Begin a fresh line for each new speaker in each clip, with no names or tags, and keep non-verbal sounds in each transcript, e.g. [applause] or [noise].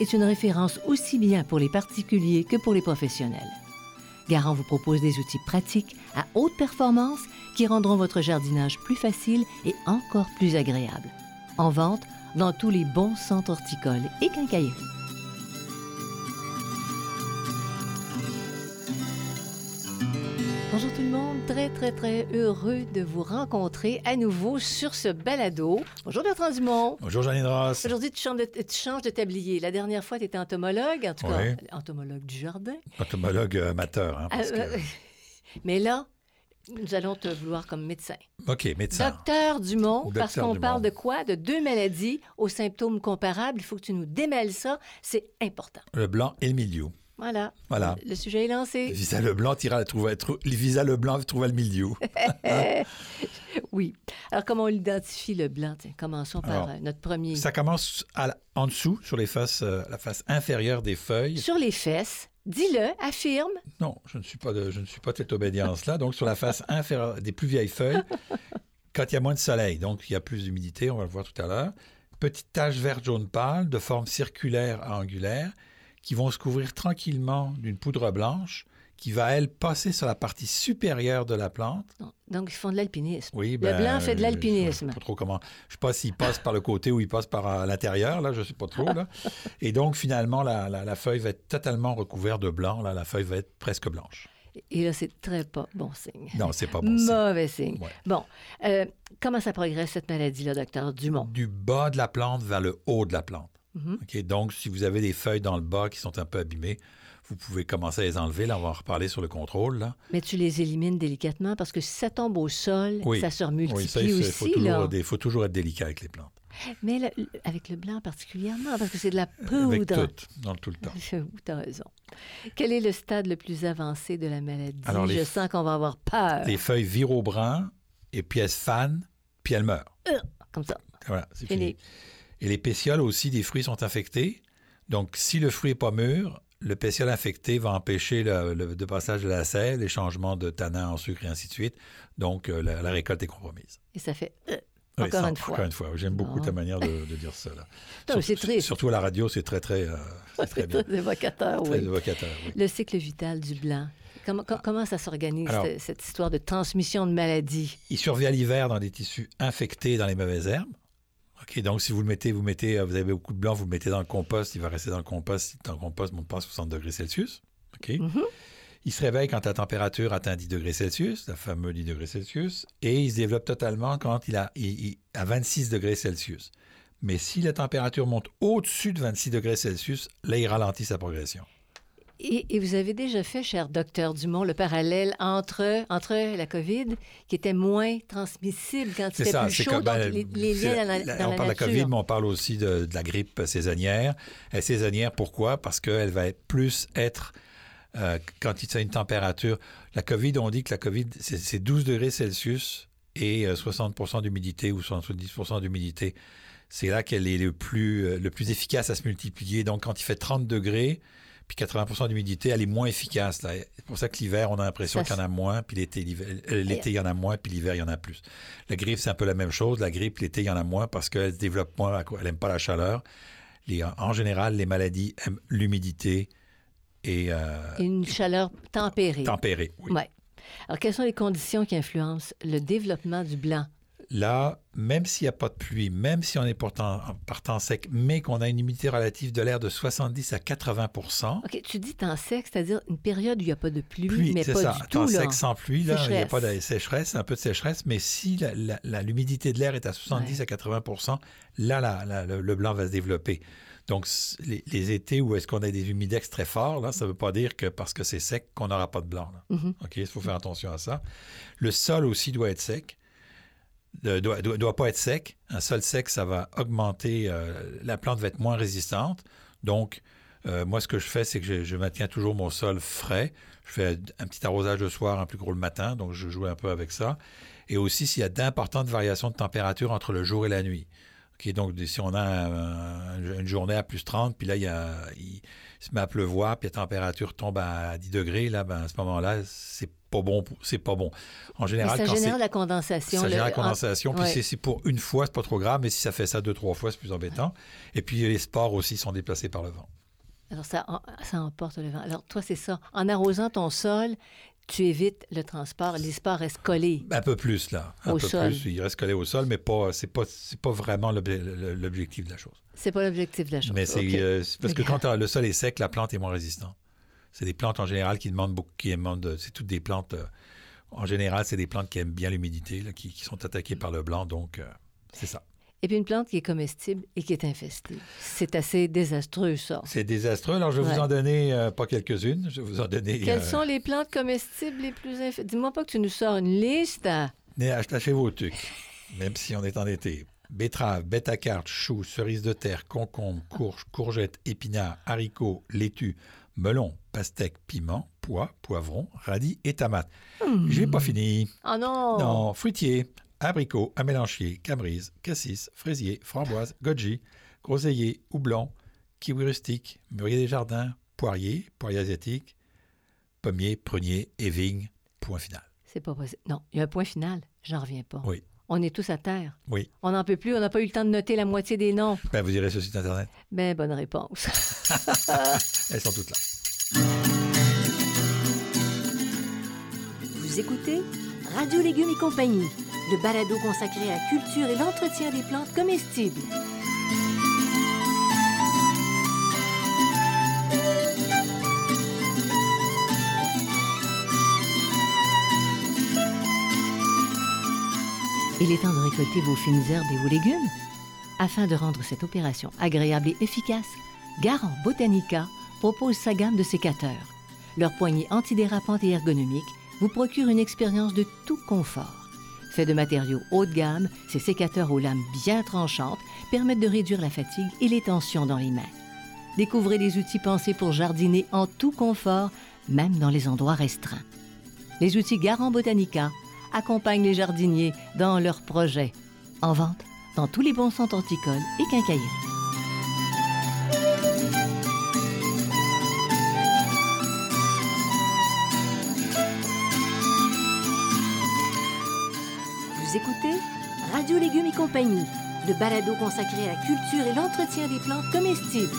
est une référence aussi bien pour les particuliers que pour les professionnels. Garant vous propose des outils pratiques à haute performance qui rendront votre jardinage plus facile et encore plus agréable. En vente dans tous les bons centres horticoles et quincailleries. Bonjour tout le monde, très très très heureux de vous rencontrer à nouveau sur ce balado. Bonjour Bertrand Dumont.
Bonjour Janine Ross.
Aujourd'hui, tu changes, de, tu changes de tablier. La dernière fois, tu étais entomologue, en tout
Oui.
cas, entomologue du jardin.
Entomologue amateur. Hein, parce
Euh,
que-
euh, [laughs] Mais là, nous allons te vouloir comme médecin.
OK, médecin.
Docteur Dumont,
Docteur
parce qu'on parle de quoi? De deux maladies aux symptômes comparables. Il faut que tu nous démêles ça. C'est important.
Le blanc et le milieu.
Voilà.
Voilà.
Le sujet est lancé.
Visa le blanc tira trouva, trou- Visa le blanc trouva le milieu. [laughs]
Oui. Alors, comment on l'identifie, le blanc? Tiens, commençons par
Alors,
euh, notre premier.
Ça commence à en dessous, sur les faces, euh, la face inférieure des feuilles.
Sur les fesses, dis-le, affirme.
Non, je ne suis pas de, je ne suis pas de cette obédience-là. Donc, sur la face inférieure des plus vieilles feuilles, [laughs] quand il y a moins de soleil, donc il y a plus d'humidité, on va le voir tout à l'heure. Petites taches vert jaune pâle de forme circulaire à angulaire qui vont se couvrir tranquillement d'une poudre blanche qui va, elle, passer sur la partie supérieure de la plante.
Donc, ils font de l'alpinisme.
Oui,
Le
ben,
blanc fait de
je-
l'alpinisme.
Je ne sais pas trop comment. Je ne sais pas s'il passe par le côté ou il passe par euh, l'intérieur, là, je ne sais pas trop. Là. [laughs] Et donc, finalement, la, la- la feuille va être totalement recouverte de blanc. Là, la feuille va être presque blanche.
Et là, c'est très pas bon signe.
Non, c'est pas bon. signe.
Mauvais signe.
Ouais.
Bon, euh, comment ça progresse, cette maladie-là, docteur Dumont?
Du bas de la plante vers le haut de la plante.
Mhm.
OK? Donc, si vous avez des feuilles dans le bas qui sont un peu abîmées, vous pouvez commencer à les enlever. Là, on va en reparler sur le contrôle. Là.
Mais tu les élimines délicatement parce que si ça tombe au sol,
Oui.
ça se
Oui,
remultiplie
ça, il faut,
aussi.
il faut toujours être délicat avec les plantes.
Mais le- avec le blanc particulièrement, parce que c'est de la
Avec
poudre.
tout, dans tout le temps. [laughs]
Tu as raison. Quel est le stade le plus avancé de la maladie?
Alors,
Je sens qu'on va avoir peur.
Les feuilles virent au brun et puis elles se fanent, puis elles meurent.
Comme ça.
Voilà, c'est
Fini.
fini. Et les pétioles aussi des fruits sont infectés. Donc, si le fruit n'est pas mûr, le pétiole infecté va empêcher le, passage de la sève, les changements de tanin en sucre et ainsi de suite. Donc, euh, la, la récolte est compromise.
Et ça fait euh,
Oui,
encore
ça,
une fois.
Encore une fois. J'aime beaucoup ta manière de, de dire ça. [laughs]
C'est
Surtout-
triste.
Surtout à la radio, c'est très, très, euh, très [laughs] bien.
Très évocateur,
Très
oui.
évocateur. oui.
Le cycle vital du blanc. Comment, com- comment ça s'organise, cette, cette histoire de transmission de maladie?
Il survit à l'hiver dans des tissus infectés dans les mauvaises herbes. OK, donc si vous le mettez, vous mettez, euh, vous avez beaucoup de blanc, vous le mettez dans le compost, il va rester dans le compost, si dans le compost ne monte pas à 60 degrés Celsius. OK?
Mhm.
Il se réveille quand la température atteint 10 degrés Celsius, le fameux 10 degrés Celsius, et il se développe totalement quand il a il- il- à 26 degrés Celsius. Mais si la température monte au-dessus de 26 degrés Celsius, là, il ralentit sa progression.
Et, et vous avez déjà fait, cher docteur Dumont, le parallèle entre, entre la COVID, qui était moins transmissible quand c'était
ça,
plus chaud,
comme
donc
ben,
les, les
c'est
liens dans la,
la-
dans
on
la
parle de la COVID, mais on parle aussi de, de la grippe saisonnière. Elle est saisonnière, pourquoi? Parce qu'elle va être plus être euh, quand il y a une température. La COVID, on dit que la COVID, c'est c'est 12 degrés Celsius et euh, 60% d'humidité ou 70% d'humidité. C'est là qu'elle est le plus, euh, le plus efficace à se multiplier. Donc, quand il fait 30 degrés, puis 80% d'humidité, elle est moins efficace. C'est pour ça que l'hiver, on a l'impression qu'il y en a moins, puis l'été, l'hiver- euh, l'été, il y en a moins, puis l'hiver, il y en a plus. La grippe, c'est un peu la même chose. La grippe, l'été, il y en a moins parce qu'elle se développe moins, elle n'aime pas la chaleur. Les- en général, les maladies aiment l'humidité et euh,
Une chaleur tempérée.
tempérée. Oui.
Ouais. Alors, quelles sont les conditions qui influencent le développement du blanc?
Là, même s'il n'y a pas de pluie, même si on est pourtant en partant sec, mais qu'on a une humidité relative de l'air de 70 à 80
OK, tu dis temps sec, c'est-à-dire une période où il n'y a pas de pluie,
Pluie,
mais pas
ça.
du
Temps
tout. là.
sec sans pluie, là, il n'y a pas de sécheresse, un peu de sécheresse, mais si l'humidité de l'air est à 70
Ouais.
à 80 là, la- la- le, le blanc va se développer. Donc, les, les étés où est-ce qu'on a des humidex très forts, là, ça ne veut pas dire que parce que c'est sec qu'on n'aura pas de blanc. là.
Mhm.
OK, il faut faire attention à ça. Le sol aussi doit être sec. Ne doit, pas être sec. Un sol sec, ça va augmenter, euh, la plante va être moins résistante. Donc, euh, moi, ce que je fais, c'est que je, maintiens toujours mon sol frais. Je fais un petit arrosage le soir, un plus gros le matin, donc je joue un peu avec ça. Et aussi, s'il y a d'importantes variations de température entre le jour et la nuit. OK, donc, si on a un- une journée à plus 30, puis là, il, y a, se met à pleuvoir, puis la température tombe à 10 degrés, là, ben, à ce moment-là, c'est pas bon. C'est pas bon. En
Mais
général,
ça
quand c'est
génère la condensation.
ça
le-
génère la
en-
condensation. Puis
ouais.
c'est- pour une fois, c'est pas trop grave, mais si ça fait ça deux, trois fois, c'est plus embêtant. Et puis les spores aussi sont déplacés par le vent.
Alors, ça, ça emporte le vent. Alors, toi, c'est ça. En arrosant ton sol, tu évites le transport. Les spores restent collés.
Un peu plus, là. Un
Au
peu
sol.
plus. Il reste collé au sol, mais pas, c'est pas, c'est pas vraiment l'obje- l'objectif de la chose.
C'est pas l'objectif de la chose.
Mais c'est euh, parce que quand le sol est sec, la plante est moins résistante. C'est des plantes en général qui demandent beaucoup, qui demandent, euh, c'est toutes des plantes. euh, en général, c'est des plantes qui aiment bien l'humidité, qui, qui sont attaquées par le blanc, donc euh, c'est ça.
Et puis une plante qui est comestible et qui est infestée. C'est assez désastreux, ça.
C'est désastreux. Alors, je vais
Ouais.
vous en donner euh, pas quelques-unes. Je vais vous en donner.
Quelles
euh,
sont les plantes comestibles les plus infestées? Dis-moi pas que tu nous sors une liste.
Mais achetez vos trucs, [laughs] même si on est en été. Betterave, bêta-carte, choux, cerises de terre, concombre, courge, courgettes, épinards, haricots, laitue, melon, pastèque, piment, pois, poivron, radis et tomates. J'ai pas fini.
Oh non!
Non, fruitiers, abricots, amélanchiers, cabrise, cassis, fraisier, framboise, goji, groseillier, houblon, kiwi rustique, mûrier des jardins, poirier, poirier asiatique, pommier, prunier et vigne. Point final.
C'est pas possible. Non, il y a un point final. J'en reviens pas.
Oui.
On est tous à terre.
Oui.
On n'en peut plus. On n'a pas eu le temps de noter la moitié des noms.
Ben, vous irez sur le site Internet.
Ben, bonne réponse. [laughs]
Elles sont toutes là.
Vous écoutez Radio Légumes et compagnie, le balado consacré à la culture et l'entretien des plantes comestibles. Il est temps de récolter vos fines herbes et vos légumes. Afin de rendre cette opération agréable et efficace, Garant Botanica propose sa gamme de sécateurs. Leur poignée antidérapante et ergonomique vous procure une expérience de tout confort. De matériaux haut de gamme, ces sécateurs aux lames bien tranchantes permettent de réduire la fatigue et les tensions dans les mains. Découvrez les outils pensés pour jardiner en tout confort, même dans les endroits restreints. Les outils Garant Botanica accompagnent les jardiniers dans leurs projets. En vente dans tous les bons centres horticoles et quincailleries. Vous écoutez Radio Légumes et compagnie, le balado consacré à la culture et l'entretien des plantes comestibles.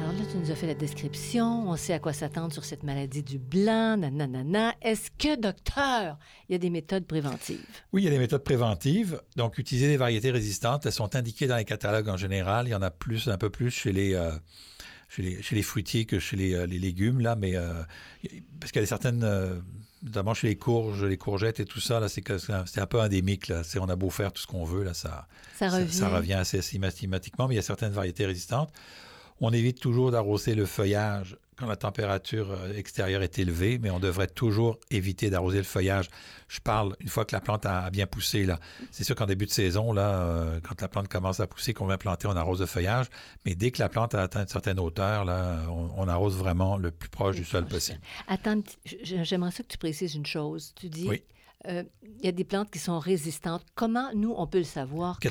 Alors là, tu nous as fait la description, on sait à quoi s'attendre sur cette maladie du blanc, nanana. Est-ce que, docteur, il y a des méthodes préventives?
Oui, il y a des méthodes préventives. Donc, utiliser des variétés résistantes. Elles sont indiquées dans les catalogues en général. Il y en a plus, un peu plus chez les, euh, chez les, chez les fruitiers que chez les, euh, les légumes, là. Mais euh, parce qu'il y a certaines, euh, notamment chez les courges, les courgettes et tout ça, là, c'est un- c'est un peu endémique, là. C'est, on a beau faire tout ce qu'on veut, là, ça,
Ça
ça,
revient.
ça revient assez systématiquement. Mais il y a certaines variétés résistantes. On évite toujours d'arroser le feuillage quand la température euh, extérieure est élevée, mais on devrait toujours éviter d'arroser le feuillage. Je parle une fois que la plante a bien poussé. Là. C'est sûr qu'en début de saison, là, euh, quand la plante commence à pousser, qu'on vient planter, on arrose le feuillage. Mais dès que la plante a atteint une certaine hauteur, là, on, on arrose vraiment le plus proche du sol possible.
Attends, j'aimerais ça que tu précises une chose. Tu dis,
Oui.
euh, il y a des plantes qui sont résistantes. Comment, nous, on peut le savoir? que-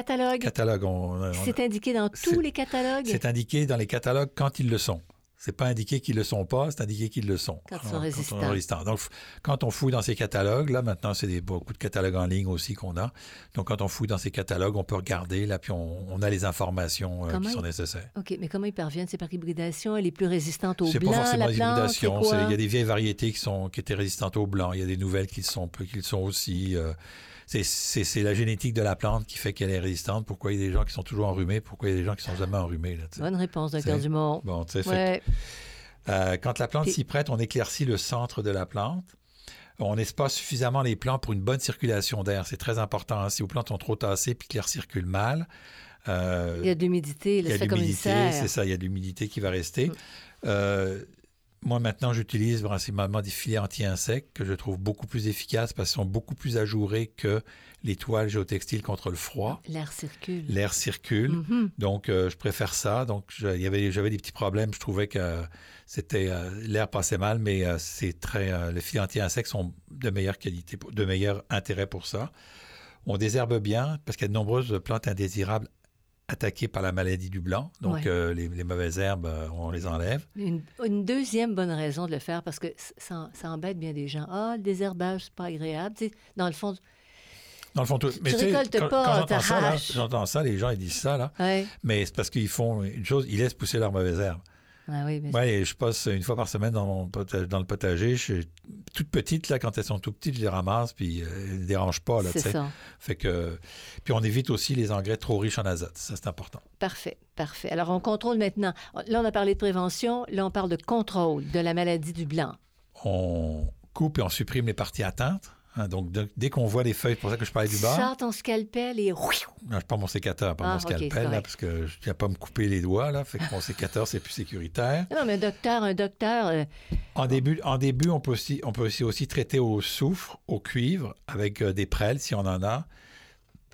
Catalogue.
Catalogue.
Catalogue. on- on-
C'est indiqué dans
C'est-
tous les catalogues.
c'est indiqué dans les catalogues quand ils le sont. C'est pas indiqué qu'ils le sont pas, c'est indiqué qu'ils le sont.
Quand ils sont
Alors,
résistants.
résistant. Donc, quand on fouille dans ces catalogues, là, maintenant, c'est des- beaucoup de catalogues en ligne aussi qu'on a. Donc, quand on fouille dans ces catalogues, on peut regarder, là, puis on, on a les informations euh, qui sont nécessaires.
OK, mais comment ils parviennent? C'est par hybridation? Elle est plus résistante au
C'est
blanc,
pas forcément
c'est
c'est-
quoi?
Il y a des vieilles variétés qui, sont, qui étaient résistantes au blanc. Il y a des nouvelles qui le sont, qui le sont aussi. euh, c'est- la génétique de la plante qui fait qu'elle est résistante. Pourquoi il y a des gens qui sont toujours enrhumés? Pourquoi il y a des gens qui sont jamais enrhumés? Là.
Bonne réponse, docteur Dumont.
Bon, tu sais,
Ouais.
Euh, quand la plante s'y prête, on éclaircit le centre de la plante. On espace suffisamment les plants pour une bonne circulation d'air. C'est très important. hein. Si vos plantes sont trop tassées puis que l'air circule mal, euh,
Il y a de l'humidité,
il y a de l'humidité, c'est ça, il y a de l'humidité qui va rester. Euh, moi, maintenant, j'utilise principalement des filets anti-insectes que je trouve beaucoup plus efficaces parce qu'ils sont beaucoup plus ajourés que les toiles géotextiles contre le froid.
L'air circule.
L'air circule.
Mhm.
Donc, euh, je préfère ça. Donc, j'avais des petits problèmes. Je trouvais que euh, c'était euh, l'air passait mal, mais euh, c'est très. les filets anti-insectes sont de meilleure qualité, de meilleur intérêt pour ça. On désherbe bien parce qu'il y a de nombreuses plantes indésirables attaquées par la maladie du blanc. Donc,
Ouais.
euh, les, les mauvaises herbes, euh, on les enlève.
Une, une deuxième bonne raison de le faire, parce que ça, ça embête bien des gens. Ah, le désherbage, c'est pas agréable. Tu sais, dans le fond,
Dans le fond, tout.
Tu
tu sais,
récoltes
quand,
pas,
quand j'entends ça, là,
t'arraches.
j'entends ça, les gens ils disent ça là,
ouais.
mais c'est parce qu'ils font une chose, ils laissent pousser leurs mauvaises herbes.
Ah oui, mais
Oui, je passe une fois par semaine dans, mon pota- dans le potager. Je suis toute petite, là, quand elles sont tout petites, je les ramasse, puis euh, elles ne dérangent pas, là, tu
c'est
sais.
ça.
Fait que... Puis on évite aussi les engrais trop riches en azote. Ça, c'est important.
Parfait, parfait. Alors, on contrôle maintenant. Là, on a parlé de prévention. Là, on parle de contrôle de la maladie du blanc.
On coupe et on supprime les parties atteintes. Hein. donc, de- dès qu'on voit les feuilles, c'est pour ça que je parlais du bas.
Sors ton scalpel et...
Non, je prends mon sécateur, pas
Ah,
mon
c'est
scalpel, là, parce que je ne tiens pas me couper les doigts, là. Fait que mon sécateur, c'est plus sécuritaire.
Non, mais un docteur, un docteur... euh,
En début, en début on, peut aussi, on peut aussi, aussi traiter au soufre, au cuivre, avec euh, des prêles, si on en a,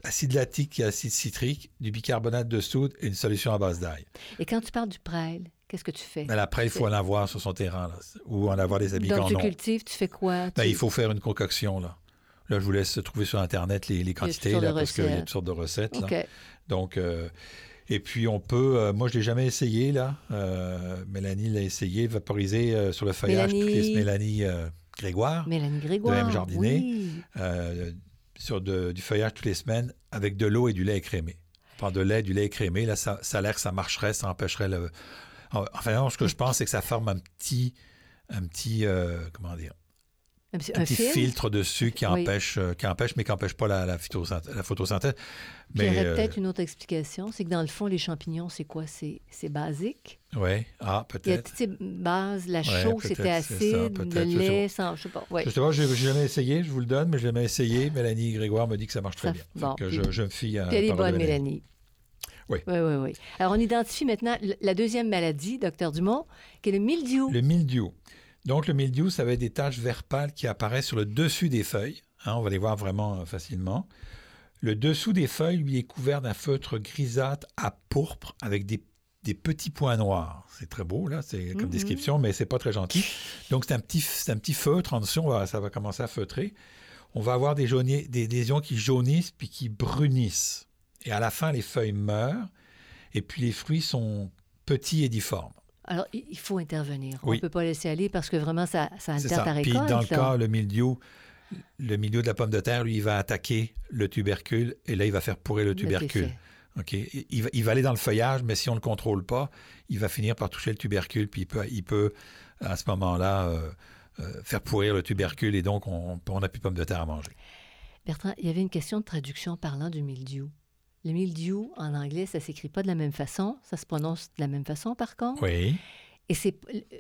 acide lactique et acide citrique, du bicarbonate de soude et une solution à base d'ail.
Et quand tu parles du prêle, qu'est-ce que tu fais?
Mais la prêle, il faut en avoir sur son terrain, là, ou en avoir des habits
Donc, tu cultives, tu fais quoi?
Ben,
Tu-
il faut faire une concoction, là. Là, je vous laisse trouver sur Internet les, les quantités, là, parce qu'il y a toutes sortes de recettes. là. Donc, euh, et puis on peut, euh, moi je l'ai jamais essayé là. Euh, Mélanie l'a essayé, vaporiser sur le feuillage toutes les
Mélanie.
Mélanie Grégoire,
Mélanie Grégoire.
De M. Jardinet.
Oui.
sur de- du feuillage toutes les semaines avec de l'eau et du lait écrémé. On parle de lait, du lait écrémé, là ça, ça a l'air que ça marcherait, ça empêcherait le. En- Enfin, non, ce que je pense, c'est que ça forme un petit, un petit, euh, comment dire,
Un, petit-
un filtre dessus qui
Oui.
empêche, euh, qui empêche, mais qui empêche pas la, la, phytosynthèse- la photosynthèse.
Puis il y
Mais
aurait
euh,
peut-être une autre explication, c'est que dans le fond, les champignons, c'est quoi? C'est c'est basique.
ouais, ah
Il y a
peut-être.
toutes ces bases, la chaux,
peut-être,
c'était
ça,
acide, le
peut-être, je sais
lait, sans, je sais pas. Ouais.
Je sais pas, j'ai jamais essayé, je vous le donne, mais je l'ai jamais essayé. Mélanie Grégoire me dit que ça marche très
Ça-
bien.
Bon,
que je, je me fie à
elle est bonne, Mélanie.
Oui.
Oui, oui, oui. Alors, on identifie maintenant la deuxième maladie, docteur Dumont, qui est le mildiou.
Le mildiou. Donc, le mildiou, ça va être des taches vert pâle qui apparaissent sur le dessus des feuilles. Hein, on va les voir vraiment euh, facilement. Le dessous des feuilles, lui, est couvert d'un feutre grisâtre à pourpre avec des, des petits points noirs. C'est très beau, là, c'est comme
Mhm.
description, mais c'est pas très gentil. Donc, c'est un petit, c'est un petit feutre en dessous, on va- ça va commencer à feutrer. On va avoir des, jauniers- des lésions qui jaunissent puis qui brunissent. Et à la fin, les feuilles meurent et puis les fruits sont petits et difformes.
Alors, il faut intervenir. On ne peut pas laisser aller parce que vraiment, ça, ça altère
ça.
ta
Puis dans le cas, le mildiou, le mildiou de la pomme de terre, lui, il va attaquer le tubercule et là, il va faire pourrir le tubercule.
fait.
OK? Il va, il va aller dans le feuillage, mais si on ne le contrôle pas, il va finir par toucher le tubercule, puis il peut, il peut à ce moment-là, euh, euh, faire pourrir le tubercule et donc on on n'a plus de pommes de terre à manger.
Bertrand, il y avait une question de traduction parlant du mildiou. Le mildiou, en anglais, ça s'écrit pas de la même façon. Ça se prononce de la même façon, par contre.
Oui.
Et c'est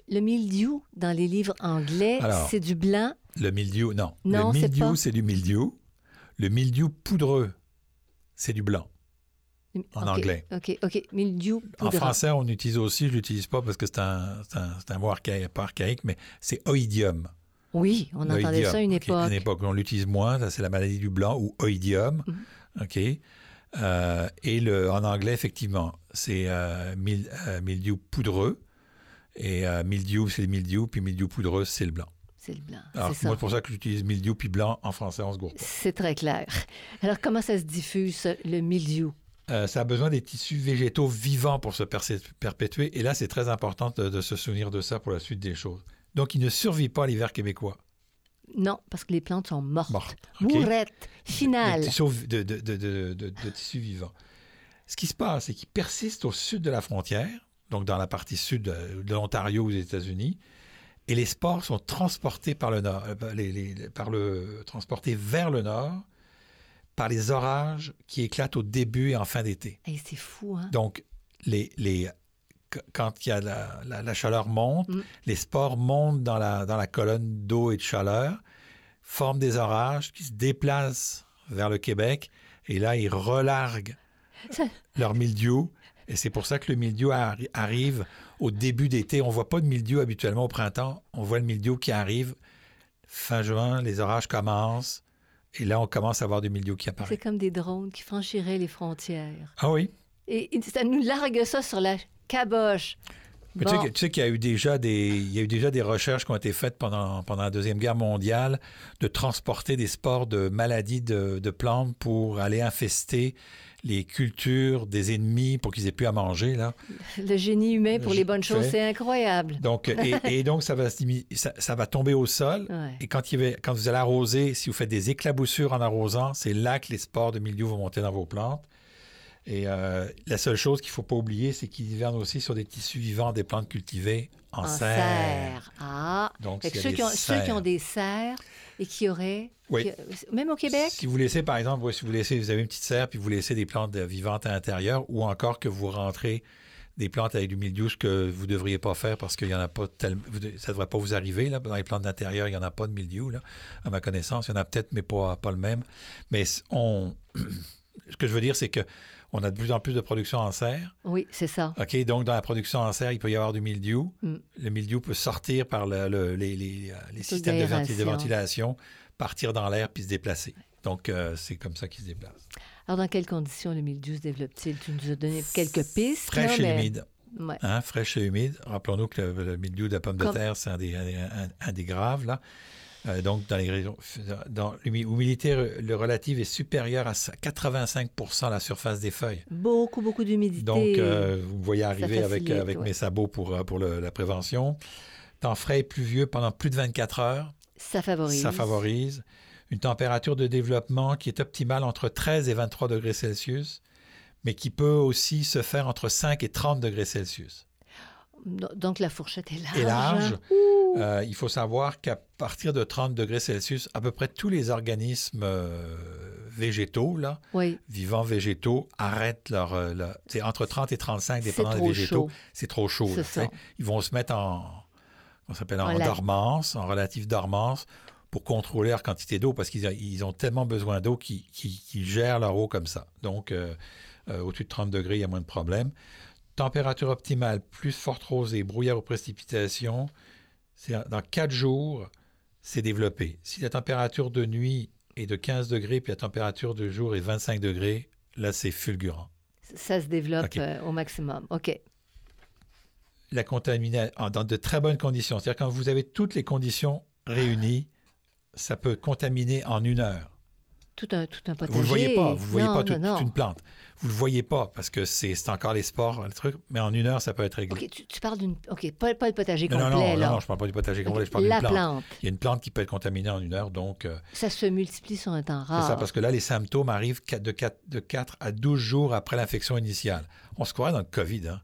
le mildiou, dans les livres anglais, c'est du blanc.
Le mildiou, non.
Non,
le
pas.
c'est du mildiou. Le mildiou poudreux, c'est du blanc. En anglais.
OK, OK. Mildiou
En
poudreux.
français, on utilise aussi, je ne l'utilise pas parce que c'est un, c'est un, un mot archaïque, pas archaïque, mais c'est oïdium.
Oui, on entendait ça à une époque.
À une époque, on l'utilise moins, ça, c'est la maladie du blanc ou oïdium.
Mhm.
OK. Euh, et le, en anglais, effectivement, c'est euh, mil- euh, mildiou poudreux. Et euh, mildiou, c'est le mildiou, puis mildiou poudreux, c'est le blanc.
C'est le blanc.
Alors,
C'est
moi,
ça.
c'est pour ça que j'utilise mildiou puis blanc. En français, on se gourre pas.
C'est très clair. Alors, comment ça se diffuse, le mildiou?
ça a besoin des tissus végétaux vivants pour se perpétuer. Et là, c'est très important de, se souvenir de ça pour la suite des choses. Donc, il ne survit pas l'hiver québécois.
Non, parce que les plantes sont mortes.
Mortes.
Mourettes, finales.
De, de, tissus vivants. Ce qui se passe, c'est qu'ils persistent au sud de la frontière, donc dans la partie sud de l'Ontario aux États-Unis, et les spores sont transportés par le nord, euh, les, par le, transportés vers le nord par les orages qui éclatent au début et en fin d'été.
c'est fou, hein?
Donc, les, les, quand il y a la, la, chaleur monte, mm. les spores montent dans la, dans la colonne d'eau et de chaleur, forment des orages qui se déplacent vers le Québec, et là, ils relarguent [laughs] leur mildiou. Et c'est pour ça que le mildiou arrive au début d'été. On ne voit pas de mildiou habituellement au printemps. On voit le mildiou qui arrive fin juin, les orages commencent. Et là, on commence à voir du mildiou qui apparaît.
C'est comme des drones qui franchiraient les frontières.
Ah oui?
Et ça nous largue ça sur la caboche.
Tu sais, qu'il y a eu déjà des, il y a eu déjà des recherches qui ont été faites pendant, pendant la Deuxième Guerre mondiale de transporter des spores de maladies de, de plantes pour aller infester les cultures des ennemis pour qu'ils aient plus à manger. Là. [laughs]
Le génie humain pour les bonnes choses, c'est incroyable.
Donc, et, donc, ça va, ça, va tomber au sol. Et quand, il quand vous allez arroser, si vous faites des éclaboussures en arrosant, c'est là que les spores de milieu vont monter dans vos plantes. Et euh, la seule chose qu'il ne faut pas oublier, c'est qu'ils hivernent aussi sur des tissus vivants des plantes cultivées en, serre.
Ah, donc ceux qui, ont, ceux qui, ont, des serres et qui auraient... Oui. même au Québec?
Si vous laissez, par exemple, si vous laissez, vous avez une petite serre, puis vous laissez des plantes vivantes à l'intérieur, ou encore que vous rentrez des plantes avec du mildiou, ce que vous ne devriez pas faire parce qu'il y en a pas tellement... Ça ne devrait pas vous arriver. Là. Dans les plantes d'intérieur, il n'y en a pas de mildiou, là, à ma connaissance. Il y en a peut-être, mais pas, pas le même. Mais on... [clears throat] ce que je veux dire, c'est que on a de plus en plus de production en serre.
Oui, c'est ça.
OK, donc dans la production en serre, il peut y avoir du mildiou. Mm. Le mildiou peut sortir par le, les, les, les systèmes de, ventilation, partir dans l'air puis se déplacer. Donc, euh, c'est comme ça qu'il se déplace.
Alors, dans quelles conditions le mildiou se développe-t-il? Tu nous as donné quelques pistes.
Fraîche et humide. Ouais. Hein, fraîche et humide. Rappelons-nous que le, mildiou de la pomme de terre, c'est un des, un des graves, là. Euh, donc, dans les régions, dans l'humidité relative est supérieure à 85 à la surface des feuilles.
Beaucoup, beaucoup d'humidité.
Donc, euh, vous voyez arriver avec, avec mes sabots pour, euh, la prévention. Temps frais et pluvieux pendant plus de 24 heures.
Ça favorise.
Ça favorise. Une température de développement qui est optimale entre 13 et 23 degrés Celsius, mais qui peut aussi se faire entre 5 et 30 degrés Celsius.
Donc, la fourchette est large.
Est large. Euh, il faut savoir qu'à partir de 30 degrés Celsius, à peu près tous les organismes euh, végétaux, là, vivants végétaux, arrêtent leur... Euh, c'est entre 30 et 35, dépendant des végétaux. C'est trop chaud. Ils vont se mettre en, on s'appelle en, dormance, en relative dormance, pour contrôler leur quantité d'eau, parce qu'ils ont tellement besoin d'eau qu'ils gèrent leur eau comme ça. Donc, au-dessus de 30 degrés, il y a moins de problèmes. Température optimale, plus forte rosée, brouillard aux précipitations, dans quatre jours, c'est développé. Si la température de nuit est de 15 degrés, puis la température de jour est 25 degrés, là, c'est fulgurant.
Ça se développe euh, au maximum. OK.
La contamination, dans de très bonnes conditions. C'est-à-dire quand vous avez toutes les conditions réunies, ça peut contaminer en une heure.
Tout un, tout un potager.
Vous ne le voyez pas, vous ne voyez pas toute, une plante. Vous ne le voyez pas parce que c'est encore les sports, le truc, mais en une heure, ça peut être réglé.
Tu, parles d'une. OK, pas, pas, le potager complet.
Non, non, non, je ne parle pas du potager complet, je parle d'une plante. Il y a une plante qui peut être contaminée en une heure, donc. Euh,
ça se multiplie sur un temps rare.
C'est ça, parce que là, les symptômes arrivent de 4, de 4 à 12 jours après l'infection initiale. On se croirait dans le COVID, hein?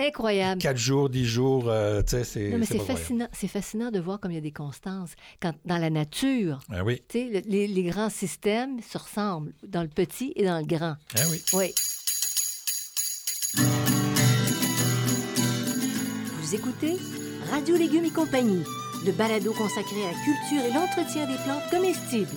Incroyable.
Quatre jours, dix jours, euh, tu sais, c'est.
mais c'est fascinant. C'est fascinant de voir comme il y a des constances. Quand, dans la nature,
ah oui.
tu sais, les, les, grands systèmes se ressemblent dans le petit et dans le grand.
Ah oui.
Oui. Vous écoutez Radio Légumes et compagnie, le balado consacré à la culture et l'entretien des plantes comestibles.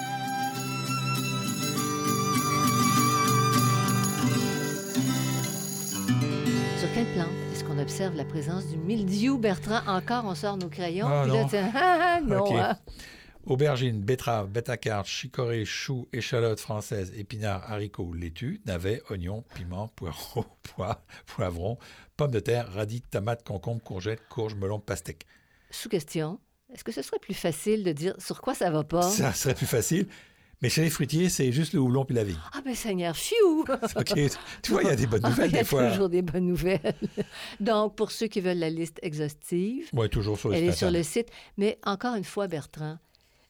Observe la présence du mildiou, Bertrand? Encore, on sort nos crayons.
Ah,
puis là,
non. [laughs]
ah, ah, hein.
Aubergines, betteraves, bêta-cartes, chicorée, choux, échalotes françaises, épinards, haricots, laitues, navets, oignons, piments, poireaux, [laughs] pois, poivrons, pommes de terre, radis, tomates, concombres, courgettes, courges, melons, pastèques.
Sous question, est-ce que ce serait plus facile de dire sur quoi ça va pas?
Ça serait plus facile. Mais chez les fruitiers, c'est juste le houblon puis la vigne.
Ah ben Seigneur, fiou! [laughs]
OK. Tu vois, il y a des bonnes
Ah,
nouvelles
Il y a
des fois.
toujours des bonnes nouvelles. [laughs] Donc, pour ceux qui veulent la liste exhaustive,
Oui, toujours sur le
elle
site
est sur le site. Mais encore une fois, Bertrand,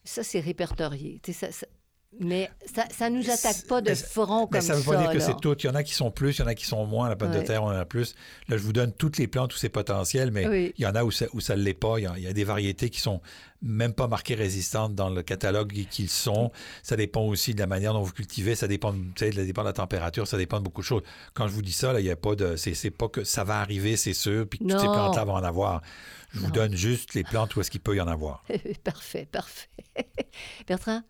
ça, c'est répertorié. Tu sais, ça- ça- Mais ça ne nous attaque pas de front comme
ça ne veut pas dire que c'est tout. Il y en a qui sont plus, il y en a qui sont moins. La pomme de terre, on en a plus. Là, je vous donne toutes les plantes, tous ces potentiels, mais
Oui.
il y en a où ça ne l'est pas. Il y, a, il y a des variétés qui sont même pas marquées résistantes dans le catalogue qu'ils sont. Ça dépend aussi de la manière dont vous cultivez. Ça dépend, ça dépend de la température. Ça dépend de beaucoup de choses. Quand je vous dis ça, là, il n'y a pas de. C'est pas que ça va arriver, c'est sûr, puis que toutes ces plantes-là vont en avoir. Je vous donne juste les plantes où est-ce qu'il peut y en avoir. [laughs]
parfait, parfait. [laughs] Bertrand,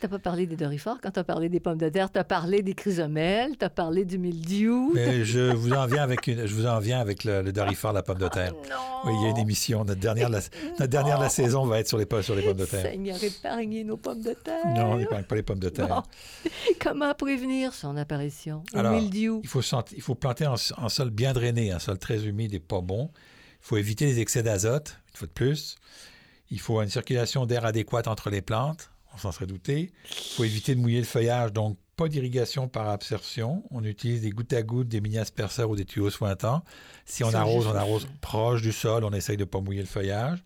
tu n'as pas parlé des dorifores quand tu as parlé des pommes de terre. Tu as parlé des chrysomèles, tu as parlé du mildiou.
Mais je vous en viens avec, une, je vous en viens avec le, le dorifort, la pomme de terre.
Non!
Oui, il y a une émission. Notre dernière, de la, notre dernière de la saison va être sur les, sur les pommes de terre.
Seigneur, épargnez nos pommes de terre.
Non, on n'épargne pas les pommes de terre.
Bon. [laughs] Comment prévenir son apparition? Au
Alors,
mildiou?
Il faut, il faut planter en, en sol bien drainé, un sol très humide et pas bon. Il faut éviter les excès d'azote, une fois de plus. Il faut une circulation d'air adéquate entre les plantes, on s'en serait douté. Il faut éviter de mouiller le feuillage, donc pas d'irrigation par absorption. On utilise des gouttes à gouttes, des mini-asperceurs ou des tuyaux sointants. Si on arrose, on arrose proche du sol, on essaye de ne pas mouiller le feuillage.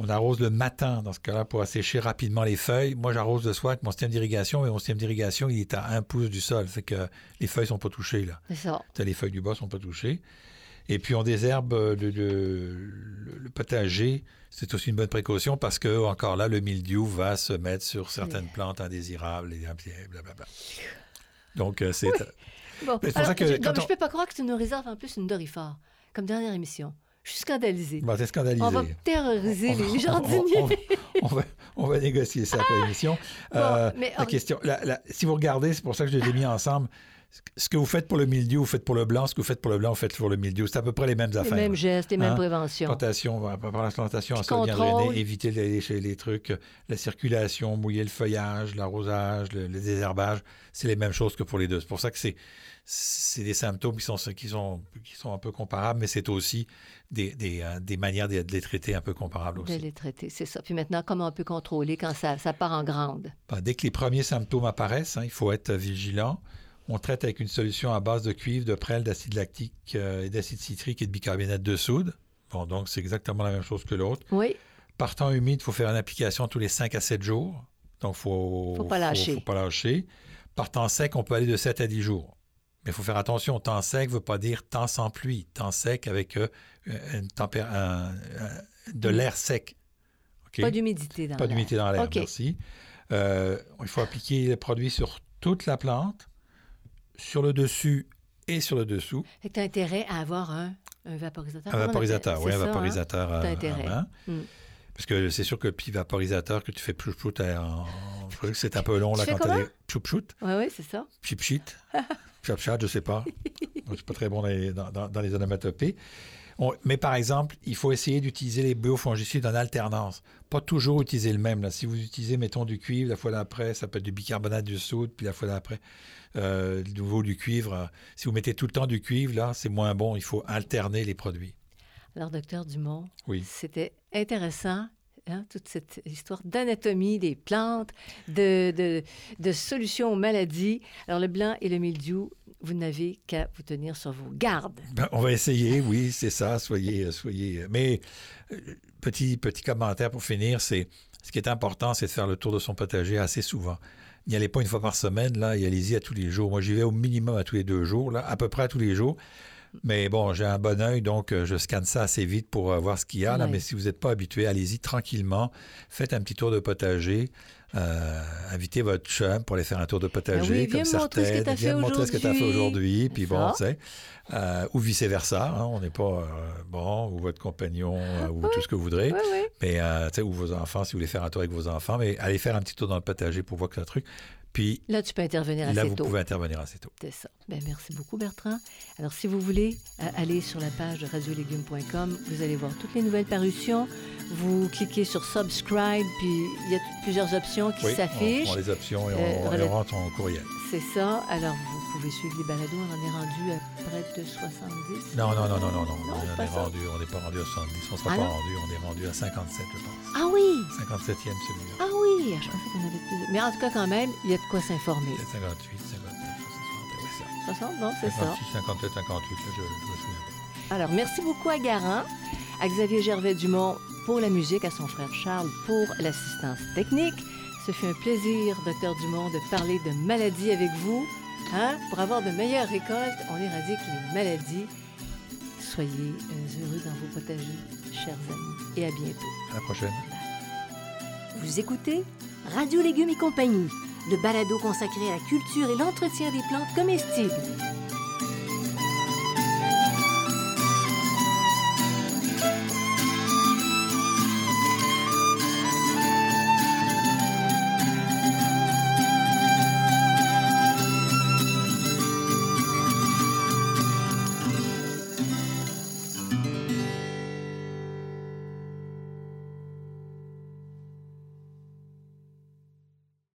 On arrose le matin, dans ce cas-là, pour assécher rapidement les feuilles. Moi, j'arrose le soir avec mon système d'irrigation, mais mon système d'irrigation, il est à un pouce du sol. Fait que les feuilles sont pas touchées, là.
C'est ça.
Les feuilles du bas sont pas touchées. Et puis on désherbe euh, le, le- le- le potager. C'est aussi une bonne précaution parce que encore là, le mildiou va se mettre sur certaines plantes indésirables et blablabla. Donc euh, c'est
Bon,
Mais c'est pour
alors,
ça que
je, non,
on-
je peux pas croire que tu nous réserves en plus une dorifort, comme dernière émission. Je suis scandalisée.
bon, t'es scandalisé.
On va terroriser
On
les jardiniers.
on va- [laughs] on va, on va négocier ça après l'émission. Euh, la question, la- la- si vous regardez, c'est pour ça que je les ai mis ensemble. Ce que vous faites pour le mildiou, vous faites pour le blanc. Ce que vous faites pour le blanc, vous faites pour le mildiou. C'est à peu près les mêmes
les
affaires.
mêmes gestes, les mêmes
Hein?
préventions.
Plantation, par à la plantation
contrôle.
drainé, éviter les, les- les trucs, la circulation, mouiller le feuillage, l'arrosage, le, le désherbage, c'est les mêmes choses que pour les deux. C'est pour ça que c'est c'est des symptômes qui sont, qui sont, qui sont un peu comparables, mais c'est aussi des, des, euh, des manières de, de les traiter un peu comparables
De
aussi.
les traiter, c'est ça. Puis maintenant, comment on peut contrôler quand ça, ça part en grande?
Ben, dès que les premiers symptômes apparaissent, hein, il faut être vigilant. On traite avec une solution à base de cuivre, de prêle, d'acide lactique euh, et d'acide citrique et de bicarbonate de soude. Bon, donc c'est exactement la même chose que l'autre.
Oui,
Par temps humide, il faut faire une application tous les 5 à 7 jours. Donc, il faut,
Faut pas lâcher.
Faut, pas lâcher. Par temps sec, on peut aller de 7 à 10 jours. Mais il faut faire attention. Temps sec ne veut pas dire temps sans pluie. Temps sec avec euh, une tempé- un- un- de l'air sec.
Pas d'humidité dans
Pas
l'air.
d'humidité dans l'air, merci. Euh, il faut appliquer le produit sur toute la plante, sur le dessus et sur le dessous.
Fait que tu as intérêt à avoir un, un vaporisateur.
Un vaporisateur, oui, un
hein?
vaporisateur à,
T'as
à
intérêt.
main.
Mm.
Parce que c'est sûr que le petit vaporisateur que tu fais pchou en... Je crois que c'est un peu long là quand tu
comment?
as pchou pchou,
Oui, oui, c'est ça.
pchip pchit, [laughs] chap chat, je sais pas. Je suis pas très bon dans les, dans- dans les onomatopées. On- mais par exemple, il faut essayer d'utiliser les biofongicides en alternance. Pas toujours utiliser le même. Là. Si vous utilisez, mettons, du cuivre, la fois d'après, ça peut être du bicarbonate de soude, puis la fois d'après, euh, de nouveau du cuivre. euh, Si vous mettez tout le temps du cuivre, là, c'est moins bon. Il faut alterner les produits.
Alors, docteur Dumont,
Oui.
c'était intéressant, hein, toute cette histoire d'anatomie des plantes, de, solutions aux maladies. Alors, le blanc et le mildiou, vous n'avez qu'à vous tenir sur vos gardes.
Ben, on va essayer, oui, c'est ça. Soyez, euh, soyez. Mais euh, petit petit commentaire pour finir, c'est ce qui est important, c'est de faire le tour de son potager assez souvent. n'y allez pas une fois par semaine, là, et allez-y à tous les jours. Moi, j'y vais au minimum à tous les deux jours, là, à peu près à tous les jours. Mais bon, j'ai un bon œil, donc euh, je scanne ça assez vite pour euh, voir ce qu'il y a. Là,
Ouais.
mais si vous n'êtes pas habitué, allez-y tranquillement. Faites un petit tour de potager. Euh, invitez votre chum pour aller faire un tour de potager,
Ah oui,
comme
viens me montrer ce que
certaines.
t'as
Viens me montrer ce que tu as fait
aujourd'hui.
Puis bon,
Ça.
tu sais. euh, ou vice-versa. hein, on n'est pas euh, bon, ou votre compagnon, ou tout ce que vous voudrez.
Oui.
Mais, tu sais, ou vos enfants, si vous voulez faire un tour avec vos enfants. Mais allez faire un petit tour dans le potager pour voir que un truc. Puis
Là, tu peux intervenir
là,
assez
vous
tôt.
pouvez intervenir assez tôt.
C'est ça. Ben, merci beaucoup, Bertrand. Alors, si vous voulez euh, aller sur la page de radiolégumes.com, vous allez voir toutes les nouvelles parutions. Vous cliquez sur subscribe, puis il y a plusieurs options qui
Oui, on
s'affichent.
prend les options et on,
Euh,
on les
relais-
rentre en courriel.
C'est ça. Alors, vous pouvez suivre les balados. On en est rendu à près de 70.
Non, non, non, non, non, non.
Non,
on
pas
est
ça.
rendu, on n'est pas rendu à 70, on ne sera
Ah
pas rendu, on est rendu à 57, je pense.
Ah oui!
57e celui-là.
Ah oui! Je pensais qu'on avait plus. Mais en tout cas, quand même, il y a de quoi s'informer.
Peut-être 58, 59, 60, ouais, ça.
60, non, c'est ça.
56, 57, 58, là, je, je me souviens pas.
Alors, merci beaucoup à Garant, à Xavier Gervais-Dumont pour la musique, à son frère Charles pour l'assistance technique. Ce fut un plaisir, docteur Dumont, de parler de maladies avec vous. Hein? Pour avoir de meilleures récoltes, on éradique les maladies. Soyez euh, heureux dans vos potagers, chers amis, et à bientôt.
À la prochaine.
Vous écoutez Radio Légumes et compagnie, le balado consacré à la culture et l'entretien des plantes comestibles.